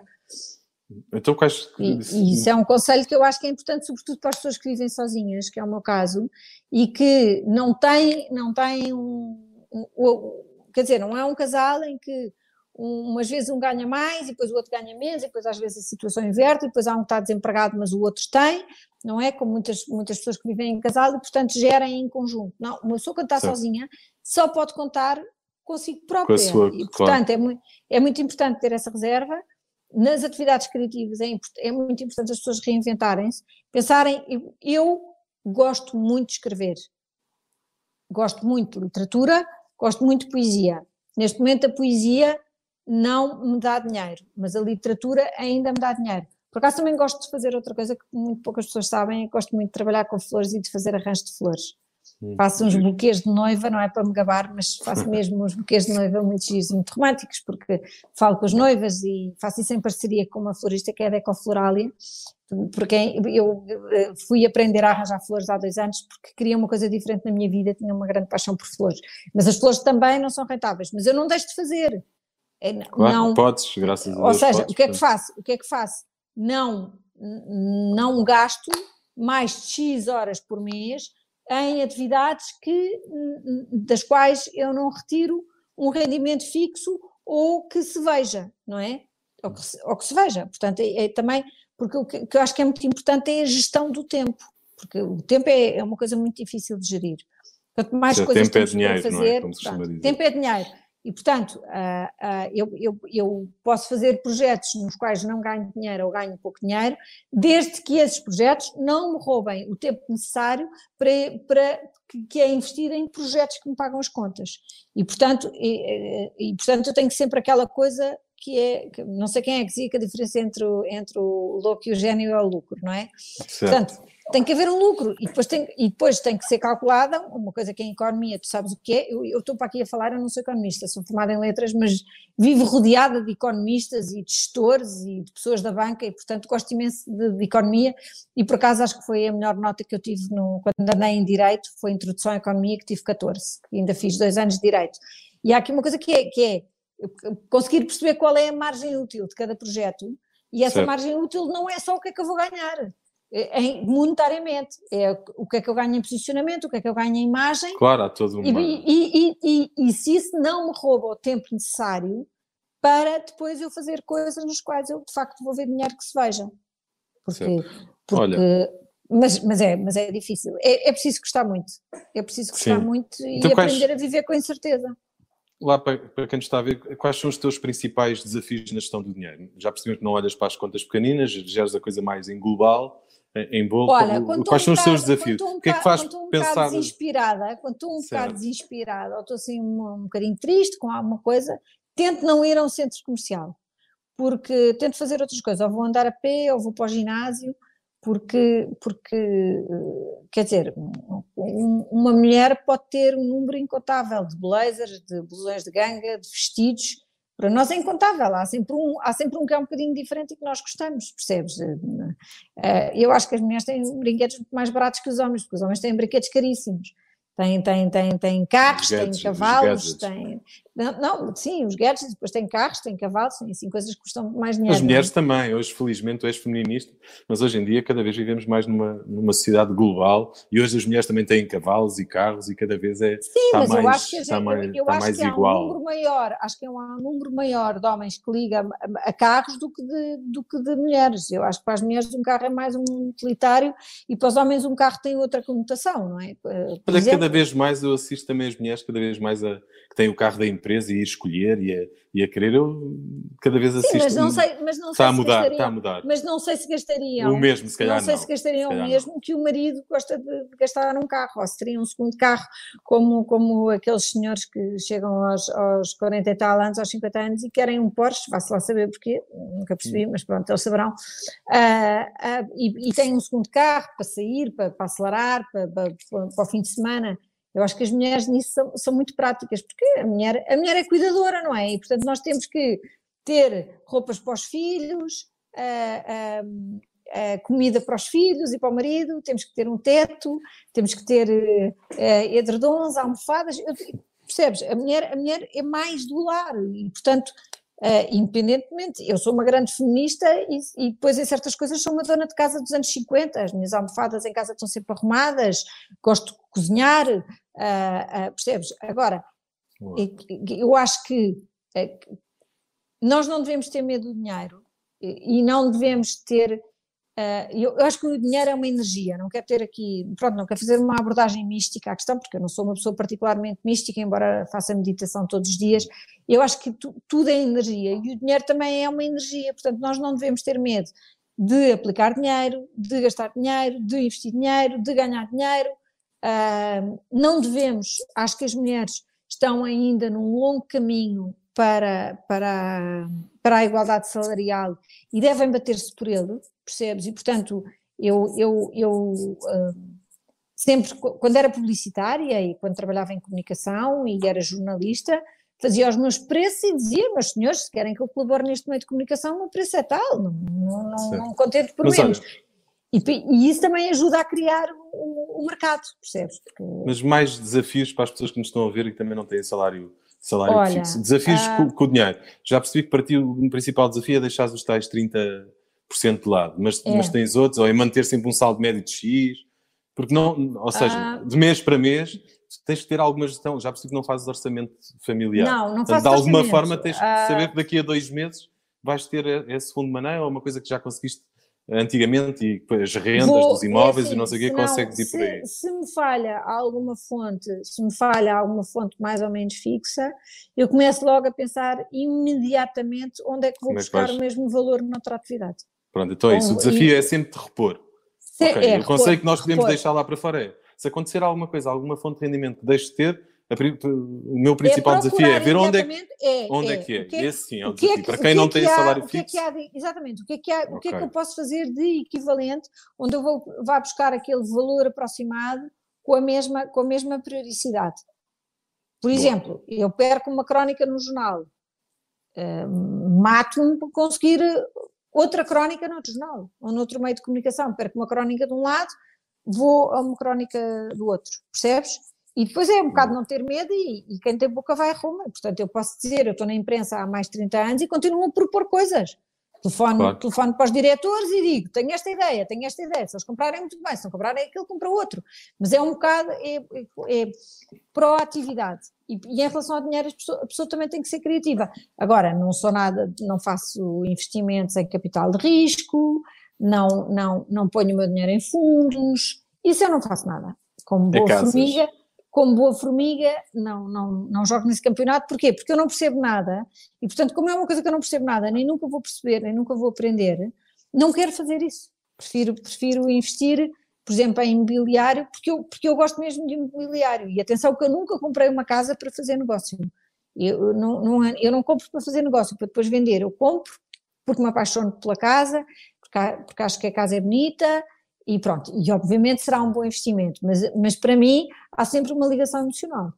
Então, quais... E, e, isso é um conselho que eu acho que é importante, sobretudo para as pessoas que vivem sozinhas, que é o meu caso, e que não têm, não têm um, um, um, quer dizer, não é um casal em que umas vezes um ganha mais e depois o outro ganha menos, e depois às vezes a situação inverte, e depois há um que está desempregado, mas o outro tem, não é? Como muitas, muitas pessoas que vivem em casal e, portanto, gerem em conjunto. Não, uma pessoa quando está sozinha só pode contar consigo própria. Sua, e, portanto, claro. é, muito, é muito importante ter essa reserva. Nas atividades criativas é, é muito importante as pessoas reinventarem-se, pensarem, eu, eu gosto muito de escrever, gosto muito de literatura, gosto muito de poesia. Neste momento a poesia não me dá dinheiro, mas a literatura ainda me dá dinheiro. Por acaso também gosto de fazer outra coisa que muito poucas pessoas sabem, gosto muito de trabalhar com flores e de fazer arranjo de flores. Faço uns buquês de noiva, não é para me gabar, mas faço [LAUGHS] mesmo uns buquês de noiva muito giros, muito românticos, porque falo com as noivas e faço isso em parceria com uma florista que é a Decofloralia, porque eu eh, fui aprender a arranjar flores há dois anos porque queria uma coisa diferente na minha vida, tinha uma grande paixão por flores. Mas as flores também não são rentáveis, mas eu não deixo de fazer. É, claro, não, podes, graças a Deus. Ou seja, podes, o que é que faço? O que é que faço? Não, não gasto mais de X horas por mês em atividades que, das quais eu não retiro um rendimento fixo ou que se veja, não é? Ou que se, ou que se veja. Portanto, é, é, também, porque o que, que, eu acho que é muito importante é a gestão do tempo, porque o tempo é, é uma coisa muito difícil de gerir. Quanto mais coisas tempo é dinheiro, fazer, não é? portanto, tempo é dinheiro. E, portanto, uh, uh, eu, eu, eu, posso fazer projetos nos quais não ganho dinheiro ou ganho pouco dinheiro, desde que esses projetos não me roubem o tempo necessário para, para que, é investido em projetos que me pagam as contas. E, portanto, e, e, portanto eu tenho sempre aquela coisa que é, que não sei quem é que dizia que a diferença entre o, entre o louco e o gênio é o lucro, não é? Certo. Portanto, tem que haver um lucro e depois tem, e depois tem que ser calculada uma coisa que é economia, tu sabes o que é, eu, eu estou para aqui a falar, eu não sou economista, sou formada em letras, mas vivo rodeada de economistas e de gestores e de pessoas da banca e portanto gosto imenso de, de economia e por acaso acho que foi a melhor nota que eu tive no, quando andei em Direito, foi a Introdução à Economia que tive 14, que ainda fiz dois anos de Direito. E há aqui uma coisa que é, que é conseguir perceber qual é a margem útil de cada projeto e essa certo. margem útil não é só o que é que eu vou ganhar, é, em, monetariamente, é o que é que eu ganho em posicionamento, o que é que eu ganho em imagem. Claro, há todo uma... E, e, e, e, se isso não me rouba o tempo necessário para depois eu fazer coisas nas quais eu de facto vou ver dinheiro que se veja. Porque, porque Olha. Mas, mas, é, mas é difícil. É, é preciso gostar muito. É preciso gostar Sim. muito e então, aprender quais... a viver com incerteza lá para, para quem nos está a ver, quais são os teus principais desafios na gestão do dinheiro? Já percebemos que não olhas para as contas pequeninas, geres a coisa mais em global, em bolo. Olha, quais são um os seus desafios? Um o que é que faz quando um pensar? Desinspirada, quando estou um certo. bocado desesperada ou estou assim um, um bocadinho triste com alguma coisa, tento não ir a um centro comercial, porque tento fazer outras coisas, ou vou andar a pé, ou vou para o ginásio, porque, porque quer dizer, uma mulher pode ter um número incontável de blazers, de blusões de ganga, de vestidos, para nós é incontável, há sempre, um, há sempre um que é um bocadinho diferente e que nós gostamos, percebes? Eh, eh, eu acho que as mulheres têm brinquedos muito mais baratos que os homens, porque os homens têm brinquedos caríssimos. Tem, tem, tem, tem carros, gadgets, tem cavalos, tem. Não, sim, os gadgets, depois tem carros, tem cavalos, tem assim coisas que custam mais dinheiro. As mulheres é? também, hoje felizmente tu és feminista, mas hoje em dia cada vez vivemos mais numa, numa sociedade global e hoje as mulheres também têm cavalos e carros e cada vez é sim, está mas mais, eu acho que, mais, eu, acho que igual. Há um número maior, acho que há um número maior de homens que ligam a, a carros do que, de, do que de mulheres. Eu acho que para as mulheres um carro é mais um utilitário e para os homens um carro tem outra conotação, não é? Por Olha, exemplo, cada vez mais eu assisto também as mulheres, cada vez mais a, que têm o carro da empresa e ir escolher e a, e a querer, eu cada vez assisto. Sim, mas não sei, mas não está sei a mudar, está a mudar. Mas não sei se gastariam. O mesmo, se calhar não. sei não. se gastariam se o mesmo não. que o marido gosta de gastar num carro, ou se teria um segundo carro, como, como aqueles senhores que chegam aos, aos 40 e tal anos, aos 50 anos e querem um Porsche, vá-se lá saber porquê, nunca percebi, mas pronto, eles saberão. Uh, uh, e, e têm um segundo carro para sair, para, para acelerar, para, para, para o fim de semana eu acho que as mulheres nisso são, são, muito práticas, porque a mulher, a mulher é cuidadora, não é? E portanto nós temos que ter roupas para os filhos, a, a, a comida para os filhos e para o marido, temos que ter um teto, temos que ter edredons, almofadas, eu, percebes? A mulher, a mulher é mais do lar e portanto Uh, independentemente, eu sou uma grande feminista e, e, depois em certas coisas sou uma dona de casa dos anos 50, as minhas almofadas em casa estão sempre arrumadas, gosto de cozinhar, uh, uh, percebes? Agora, eu, eu acho que nós não devemos ter medo do dinheiro e não devemos ter. Uh, eu, eu, acho que o dinheiro é uma energia, não quero ter aqui, pronto, não quero fazer uma abordagem mística à questão, porque eu não sou uma pessoa particularmente mística, embora faça meditação todos os dias. Eu acho que tu, tudo é energia e o dinheiro também é uma energia, portanto, nós não devemos ter medo de aplicar dinheiro, de gastar dinheiro, de investir dinheiro, de ganhar dinheiro. Uh, não devemos, acho que as mulheres estão ainda num longo caminho para, para, para a igualdade salarial e devem bater-se por ele, percebes? E portanto, eu, eu, eu uh, sempre, quando era publicitária e quando trabalhava em comunicação e era jornalista, fazia os meus preços e dizia, meus senhores, se querem que eu colabore neste meio de comunicação, o meu preço é tal, não, não, não, contento por Mas, menos. E, e, isso também ajuda a criar o, o mercado, percebes? Porque... Mas mais desafios para as pessoas que nos estão a ver e que também não têm salário, salário Olha, fixo. Desafios uh... com, com, o dinheiro. Já percebi que para ti o principal desafio é deixar os tais 30% de lado, mas, é. mas tens outros, ou é manter sempre um saldo médio de X, porque não, ou seja, uh... de mês para mês tens de ter alguma gestão. Já percebi que não fazes orçamento familiar. Não, não faço De alguma forma tens de uh... saber que daqui a dois meses vais ter esse fundo de maneira ou uma coisa que já conseguiste antigamente e as rendas Vou, dos imóveis é assim, e não sei o quê, consegues ir por aí. Se me falha alguma fonte, se me falha alguma fonte mais ou menos fixa, eu começo logo a pensar imediatamente onde é que vou Como é buscar o mesmo valor noutra atividade. Pronto, então é isso. O desafio e... é sempre de repor. Se, okay. é, o conselho que nós podemos repor. deixar lá para fora é se acontecer alguma coisa, alguma fonte de rendimento que deixe de ter, o meu principal é desafio é ver onde é, é, onde é, é que é. Que é Esse sim é o desafio. Que é que, para quem não tem salário fixo. O que é que há exatamente, o que é que, há, okay. o que é que eu posso fazer de equivalente, onde eu vou vá buscar aquele valor aproximado com a mesma, com a mesma periodicidade. Por exemplo, Boa. eu perco uma crónica no jornal, uh, mato-me para conseguir outra crónica no outro jornal, ou noutro meio de comunicação. Perco uma crónica de um lado, vou a uma crónica do outro, percebes? E depois é um bocado não ter medo e, e quem tem boca vai a Roma. Portanto, eu posso dizer, eu estou na imprensa há mais de 30 anos e continuo a propor coisas. Telefono, claro. telefono para os diretores e digo, tenho esta ideia, tenho esta ideia, se eles comprarem muito bem, se não comprarem aquilo, compra outro. Mas é um bocado, é, é, é proatividade. E, e, em relação ao dinheiro, a pessoa, a pessoa, também tem que ser criativa. Agora, não sou nada, não faço investimentos em capital de risco, não, não, não ponho o meu dinheiro em fundos, isso eu não faço nada. Como boa é formiga, como boa formiga, não, não, não jogo nesse campeonato. Porquê? Porque eu não percebo nada e, portanto, como é uma coisa que eu não percebo nada, nem nunca vou perceber, nem nunca vou aprender, não quero fazer isso. Prefiro, prefiro investir, por exemplo, em imobiliário, porque eu, porque eu gosto mesmo de imobiliário. E atenção que eu nunca comprei uma casa para fazer negócio. Eu não, não, eu não compro para fazer negócio, para depois vender. Eu compro porque me apaixono pela casa, porque, porque acho que a casa é bonita, e pronto, e obviamente será um bom investimento, mas, mas para mim há sempre uma ligação emocional.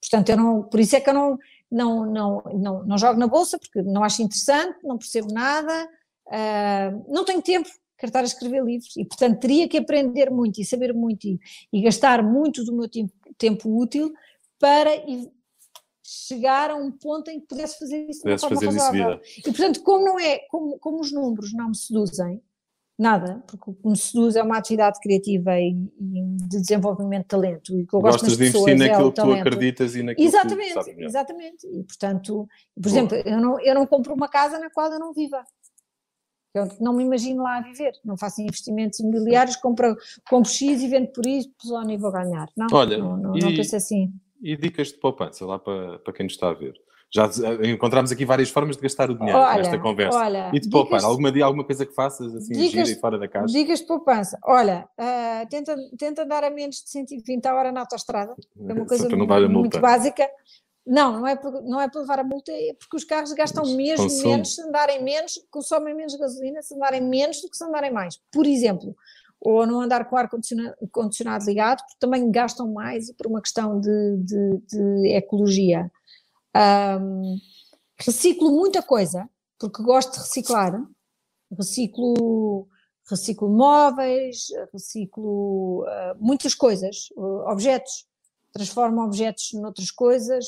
Portanto, eu não, por isso é que eu não, não, não, não, não jogo na bolsa, porque não acho interessante, não percebo nada, uh, não tenho tempo, quero estar a escrever livros, e portanto teria que aprender muito e saber muito e, e gastar muito do meu tempo, tempo útil para chegar a um ponto em que pudesse fazer isso de uma forma razoável. E portanto, como não é, como, como os números não me seduzem, Nada, porque o que me seduz é uma atividade criativa e, e de desenvolvimento de talento. E que eu Gostas gosto de investir naquilo é que tu acreditas e naquilo exatamente, que tu sabes Exatamente, e portanto, por Boa. exemplo, eu não, eu não compro uma casa na qual eu não viva. Eu não me imagino lá a viver, não faço investimentos imobiliários, compro, compro X e vendo por isso, onde vou ganhar. Não, Olha, não, não, e, não penso assim. E dicas de poupança lá para, para quem nos está a ver? Já encontramos aqui várias formas de gastar o dinheiro olha, nesta conversa. Olha, e de poupar, alguma, alguma coisa que faças assim, dicas, gira e fora da caixa? Dicas de poupança. Olha, uh, tenta, tenta andar a menos de 120 a hora na autostrada. É uma [LAUGHS] coisa muito, muito básica. Não, não é, por, não é para levar a multa, é porque os carros gastam mesmo consumo. menos, se andarem menos, consomem menos gasolina, se andarem menos do que se andarem mais. Por exemplo, ou não andar com o ar-condicionado ligado, porque também gastam mais por uma questão de, de, de ecologia. Um, reciclo muita coisa, porque gosto de reciclar. Reciclo, reciclo móveis, reciclo uh, muitas coisas, uh, objetos, transformo objetos noutras coisas.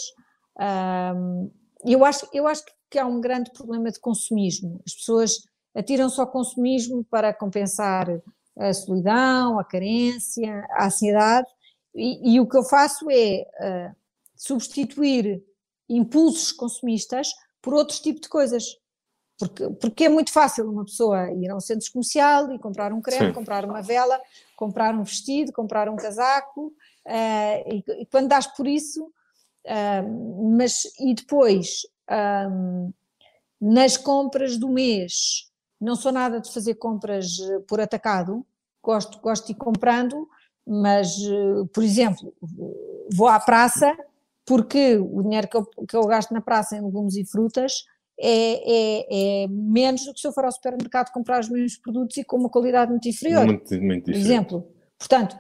Um, eu, acho, eu acho que há um grande problema de consumismo. As pessoas atiram-se ao consumismo para compensar a solidão, a carência, a ansiedade, e, e o que eu faço é uh, substituir impulsos consumistas por outros tipos de coisas. Porque, porque é muito fácil uma pessoa ir a um centro comercial e comprar um creme, Sim. comprar uma vela, comprar um vestido, comprar um casaco, uh, e, e, quando dás por isso, uh, mas e depois um, nas compras do mês, não sou nada de fazer compras por atacado, gosto, gosto de ir comprando, mas, por exemplo, vou à praça porque o dinheiro que eu, que eu gasto na praça em legumes e frutas é, é, é, menos do que se eu for ao supermercado comprar os mesmos produtos e com uma qualidade muito inferior. Muito, muito diferente. Exemplo. Portanto,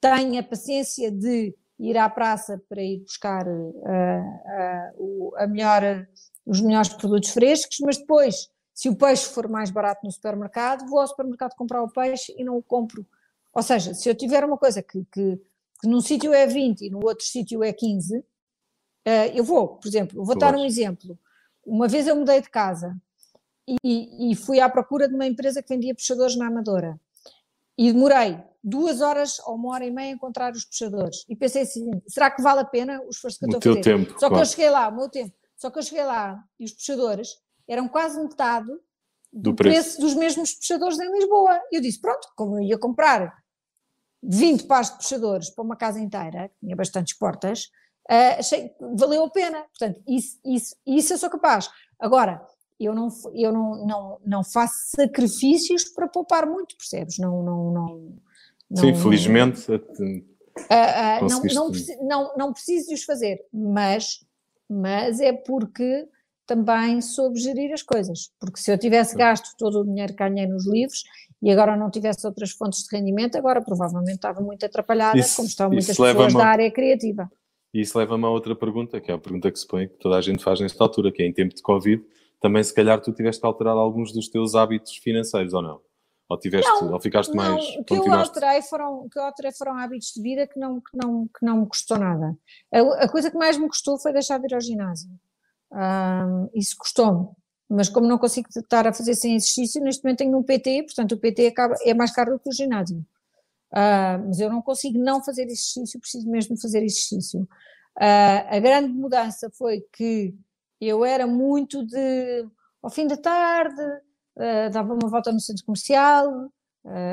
tenha a paciência de ir à praça para ir buscar uh, uh, a melhor, os melhores produtos frescos, mas depois, se o peixe for mais barato no supermercado, vou ao supermercado comprar o peixe e não o compro. Ou seja, se eu tiver uma coisa que, que, que num sítio é 20 e no outro sítio é 15, uh, eu vou, por exemplo, vou dar um exemplo uma vez eu mudei de casa e, e, fui à procura de uma empresa que vendia puxadores na Amadora. E demorei duas horas ou uma hora e meia a encontrar os puxadores. E pensei assim: será que vale a pena o esforço que eu estou a fazer? Tempo, Só claro. que eu cheguei lá, o meu tempo. Só que eu cheguei lá e os puxadores eram quase metade do, do preço. preço. dos mesmos puxadores em Lisboa. E eu disse: pronto, como eu ia comprar 20 pares de puxadores para uma casa inteira, que tinha bastantes portas, uh, achei valeu a pena. Portanto, isso, isso, isso eu sou capaz. Agora, eu não, eu não, não, não faço sacrifícios para poupar muito, percebes? Não, não, não, não Sim, felizmente. Uh, uh, não, não, não, não preciso de os fazer, mas, mas é porque também soube gerir as coisas. Porque se eu tivesse gasto todo o dinheiro que ganhei nos livros e agora não tivesse outras fontes de rendimento, agora provavelmente estava muito atrapalhada, isso, como estão muitas pessoas da área criativa. E isso leva-me a outra pergunta, que é a pergunta que se põe, que toda a gente faz nesta altura, que é em tempo de Covid, também se calhar tu tiveste que alterar alguns dos teus hábitos financeiros, ou não? Ou, tiveste, não, ou ficaste não, mais... O que eu alterei foram, que eu alterei foram hábitos de vida que não, que não, que não me custou nada. A, a coisa que mais me custou foi deixar de ir ao ginásio. Um, isso custou-me. Mas como não consigo estar a fazer sem exercício, neste momento tenho um PT, portanto o PT acaba, é mais caro do que o ginásio. Uh, mas eu não consigo não fazer exercício, preciso mesmo fazer exercício. Uh, a grande mudança foi que eu era muito de, ao fim da tarde, uh, dava uma volta no centro comercial,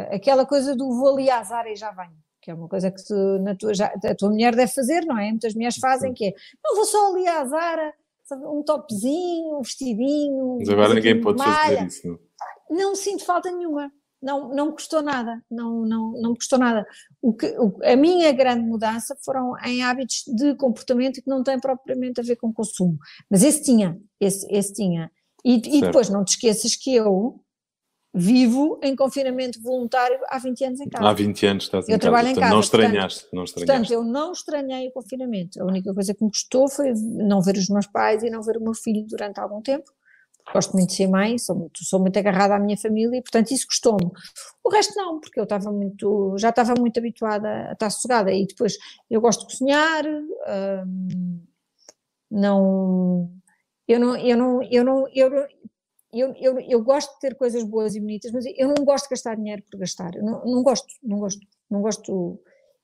aquela coisa do vou ali à Zara e já venho, que é uma coisa que tu, na tua, já, a tua mulher deve fazer, não é? Muitas mulheres fazem, que é, não vou só ali à Zara, um topzinho, um vestidinho. Mas agora ninguém pode fazer isso. Não? não sinto falta nenhuma não, não me custou nada, não, não, não custou nada. O que, o, a minha grande mudança foram em hábitos de comportamento que não têm propriamente a ver com consumo, mas esse tinha, esse, esse tinha. E, e depois não te esqueças que eu vivo em confinamento voluntário há 20 anos em casa. Há 20 anos estás eu em trabalho casa. Em casa. Não estranhaste, portanto, não estranhaste. Portanto, eu não estranhei o confinamento. A única coisa que me custou foi não ver os meus pais e não ver o meu filho durante algum tempo gosto muito de ser mãe, sou muito, sou muito agarrada à minha família e, portanto, isso custou-me. O resto não, porque eu estava muito, já estava muito habituada a estar sossegada e depois eu gosto de cozinhar, hum, não, eu não, eu não, eu não, eu, eu, eu, eu, gosto de ter coisas boas e bonitas, mas eu não gosto de gastar dinheiro por gastar, eu não, não gosto, não gosto, não gosto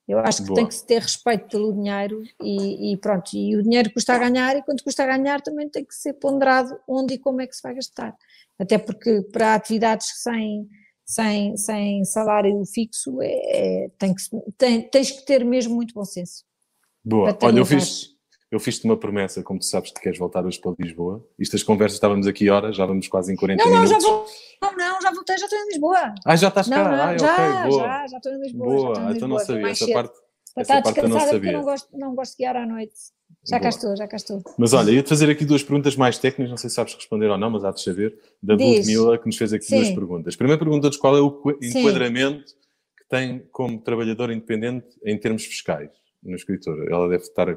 eu acho que Boa. tem que se ter respeito pelo dinheiro e, e, pronto, e o dinheiro custa a ganhar e quando custa a ganhar também tem que ser ponderado onde e como é que se vai gastar. Até porque para atividades sem, sem, sem salário fixo é, é tem que, tem, tens que ter mesmo muito bom senso. Boa, olha eu fiz, eu fiz-te uma promessa, como tu sabes que queres voltar hoje para Lisboa. Estas conversas estávamos aqui horas, já vamos quase em 40 não, minutos. Não, já vou, não, não, já voltei, já estou em Lisboa. Ah, já estás cá? Não, ah, já, boa. já, já estou em Lisboa. Boa, já então não sabia, essa cedo. parte, para essa parte eu não sabia. porque não gosto, não gosto de guiar à noite. Já boa. cá estou, já cá estou. Mas olha, ia-te fazer aqui duas perguntas mais técnicas, não sei se sabes responder ou não, mas há de saber, da Ludmila, que nos fez aqui Sim. duas perguntas. Primeira pergunta de qual é o enquadramento Sim. que tem como trabalhador independente em termos fiscais no escritor? Ela deve estar...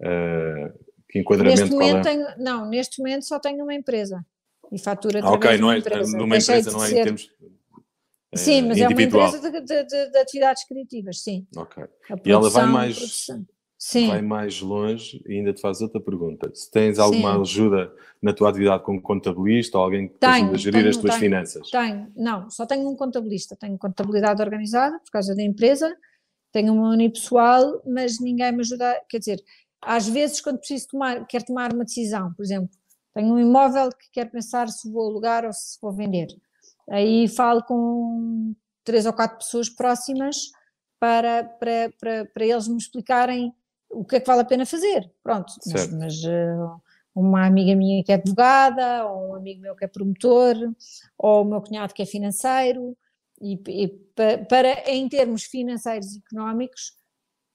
Uh, que enquadramento neste momento é? tenho, Não, neste momento só tenho uma empresa e fatura ah, Ok, não é, empresa. numa empresa não é ser... em termos... É, sim, mas individual. é uma empresa de, de, de, atividades criativas, sim. Ok. E ela vai mais, vai mais longe e ainda te faz outra pergunta. Se tens alguma sim. ajuda na tua atividade como contabilista ou alguém que te tenho, ajuda a gerir tenho, as tuas tenho, finanças? Tenho, não, só tenho um contabilista. Tenho contabilidade organizada por causa da empresa, tenho uma unipessoal, mas ninguém me ajuda, quer dizer, às vezes, quando preciso tomar, quero tomar uma decisão, por exemplo, Tenho um imóvel que quero pensar se vou alugar ou se vou vender. Aí falo com três ou quatro pessoas próximas para, para, para, para eles me explicarem o que é que vale a pena fazer. Pronto, mas, mas uh, uma amiga minha que é advogada, ou um amigo meu que é promotor, ou o meu cunhado que é financeiro, e, e para, em termos financeiros e económicos,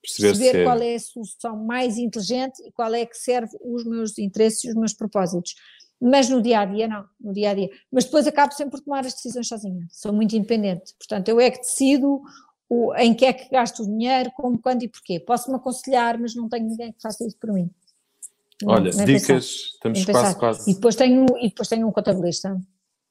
perceber, perceber é. qual é a solução mais inteligente e qual é que serve os meus interesses e os meus propósitos. Mas no dia a dia, não, no dia a dia. Mas depois acabo sempre por tomar as decisões sozinha, sou muito independente. Portanto, eu é que decido o, em que é que gasto o dinheiro, como, quando e porquê. Posso-me aconselhar, mas não tenho ninguém que faça isso por mim. Olha, não, dicas, pensar. estamos quase, quase. E depois, tenho, e depois tenho um contabilista.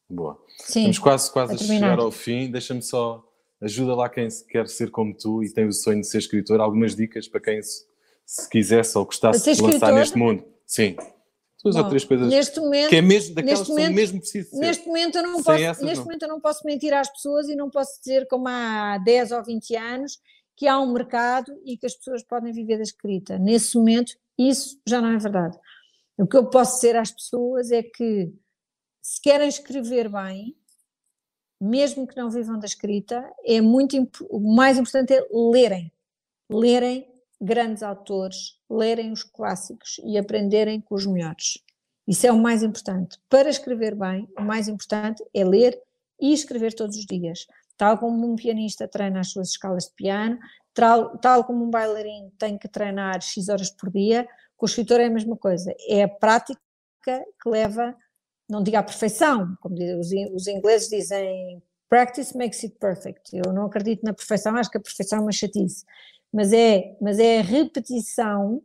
Boa. Sim, estamos quase, quase a, a chegar ao fim. Deixa-me só, ajuda lá quem quer ser como tu e tem o sonho de ser escritor, algumas dicas para quem se, se quisesse ou gostasse de lançar neste mundo. Sim. Duas Bom, ou três coisas neste momento, que é mesmo daquelas que são mesmo precisas Neste momento eu não posso, essas, neste não. momento eu não posso mentir às pessoas e não posso dizer como há 10 ou 20 anos que há um mercado e que as pessoas podem viver da escrita. Nesse momento isso já não é verdade. O que eu posso dizer às pessoas é que se querem escrever bem, mesmo que não vivam da escrita, é muito o mais importante é lerem. Lerem grandes autores, lerem os clássicos e aprenderem com os melhores. Isso é o mais importante. Para escrever bem, o mais importante é ler e escrever todos os dias. Tal como um pianista treina as suas escalas de piano, tal, tal como um bailarino tem que treinar X horas por dia, com o escritor é a mesma coisa. É a prática que leva, não digo à perfeição, como os, ingleses dizem, practice makes it perfect. Eu não acredito na perfeição, acho que a perfeição é uma chatice mas é, mas é a repetição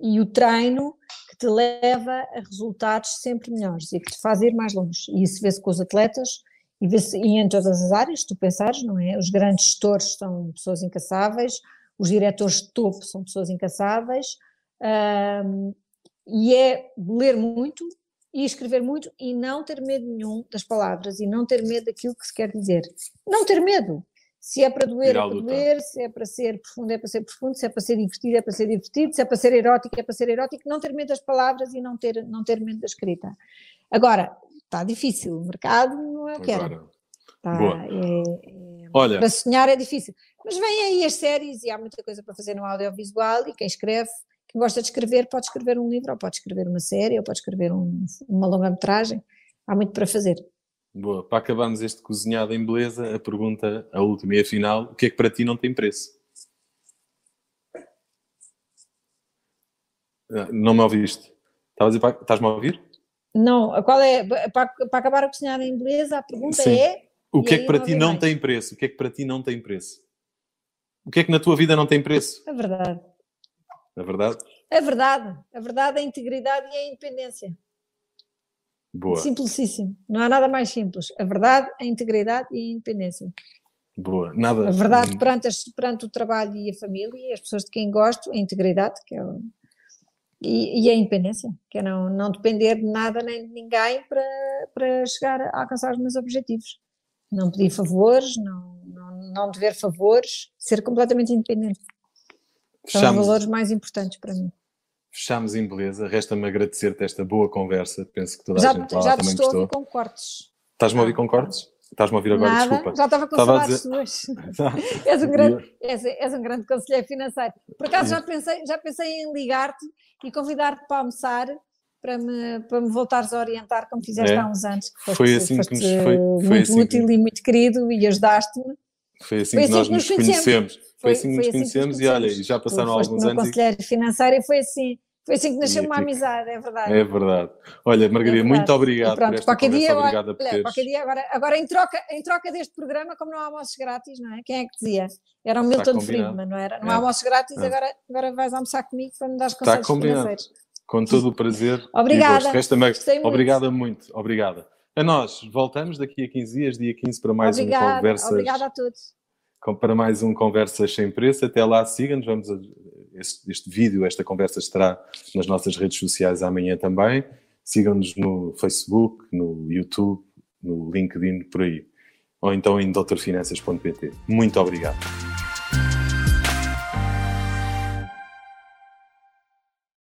e o treino que te leva a resultados sempre melhores e que te faz ir mais longe. E isso vê-se com os atletas e vê-se em todas as áreas, tu pensares, não é? Os grandes gestores são pessoas incansáveis, os diretores de topo são pessoas incansáveis, um, e é ler muito e escrever muito e não ter medo nenhum das palavras e não ter medo daquilo que se quer dizer. Não ter medo, se é para doer, é para doer, se é para ser profundo, é para ser profundo, se é para ser divertido, é para ser divertido, se é para ser erótico, é para ser erótico, não ter medo das palavras e não ter, não ter medo da escrita. Agora, está difícil, o mercado não é o que era. Tá, é, é, Olha, para sonhar é difícil. Mas vem aí as séries e há muita coisa para fazer no audiovisual e quem escreve, quem gosta de escrever, pode escrever um livro, ou pode escrever uma série, ou pode escrever um, uma longa-metragem. Há muito para fazer. Boa. Para acabarmos este cozinhado em beleza, a pergunta, a última e a final, o que é que para ti não tem preço? Ah, não me ouviste? Estás-me a ouvir? Não, qual é, para, para acabar a cozinhada em beleza, a pergunta Sim. é... O que é que para ti não mais. tem preço? O que é que para ti não tem preço? O que é que na tua vida não tem preço? A verdade. A verdade? A verdade. A verdade, a integridade e a independência. Boa. Simplicíssimo. Não há nada mais simples. A verdade, a integridade e a independência. Boa. Nada. A verdade perante, as, perante o trabalho e a família e as pessoas de quem gosto, a integridade, que é o, e, e, a independência, que é não, não depender de nada nem de ninguém para, para chegar a alcançar os meus objetivos. Não pedir favores, não, não, não dever favores, ser completamente independente. São Fechamos. os valores mais importantes para mim fechamos em beleza. Resta-me agradecer-te esta boa conversa. Penso que toda já, a gente lá já também estou gostou. Com cortes. Estás-me a ouvir com cortes? Estás-me a ouvir agora, Nada, desculpa. Já estava com estava saudades dizer... [LAUGHS] suas. és, um grande, és, és, um grande conselheiro financeiro. Por acaso já pensei, já pensei em ligar-te e convidar-te para almoçar para me, para me voltares a orientar como fizeste é. há uns anos. Foste, foi assim que nos foi, foi muito assim útil que... e muito querido e ajudaste-me. Foi assim, foi assim que nós que nos conhecemos. conhecemos. Foi, assim que nos assim conhecemos e olha, já passaram alguns anos. E... financeiro e foi assim foi assim que nasceu uma amizade, é verdade. É verdade. Olha, Margarida, é muito obrigado pronto, por esta qualquer conversa. Dia, Obrigada olha, por teres... qualquer dia, agora, agora em, troca, em troca deste programa, como não há almoços grátis, não é? Quem é que dizia? Era o Milton Friedman, não era? Não há é. almoços grátis, é. agora, agora vais almoçar comigo para me dar os conselhos financeiros. Com todo o prazer. [LAUGHS] Obrigada. Obrigada muito. Obrigada. A nós, voltamos daqui a 15 dias, dia 15, para mais obrigada, um Conversas. Obrigada a todos. Para mais um Conversas Sem Preço. Até lá, siga-nos. Vamos a este, este vídeo, esta conversa estará nas nossas redes sociais amanhã também. Sigam-nos no Facebook, no YouTube, no LinkedIn, por aí. Ou então em doutorfinanças.pt. Muito obrigado.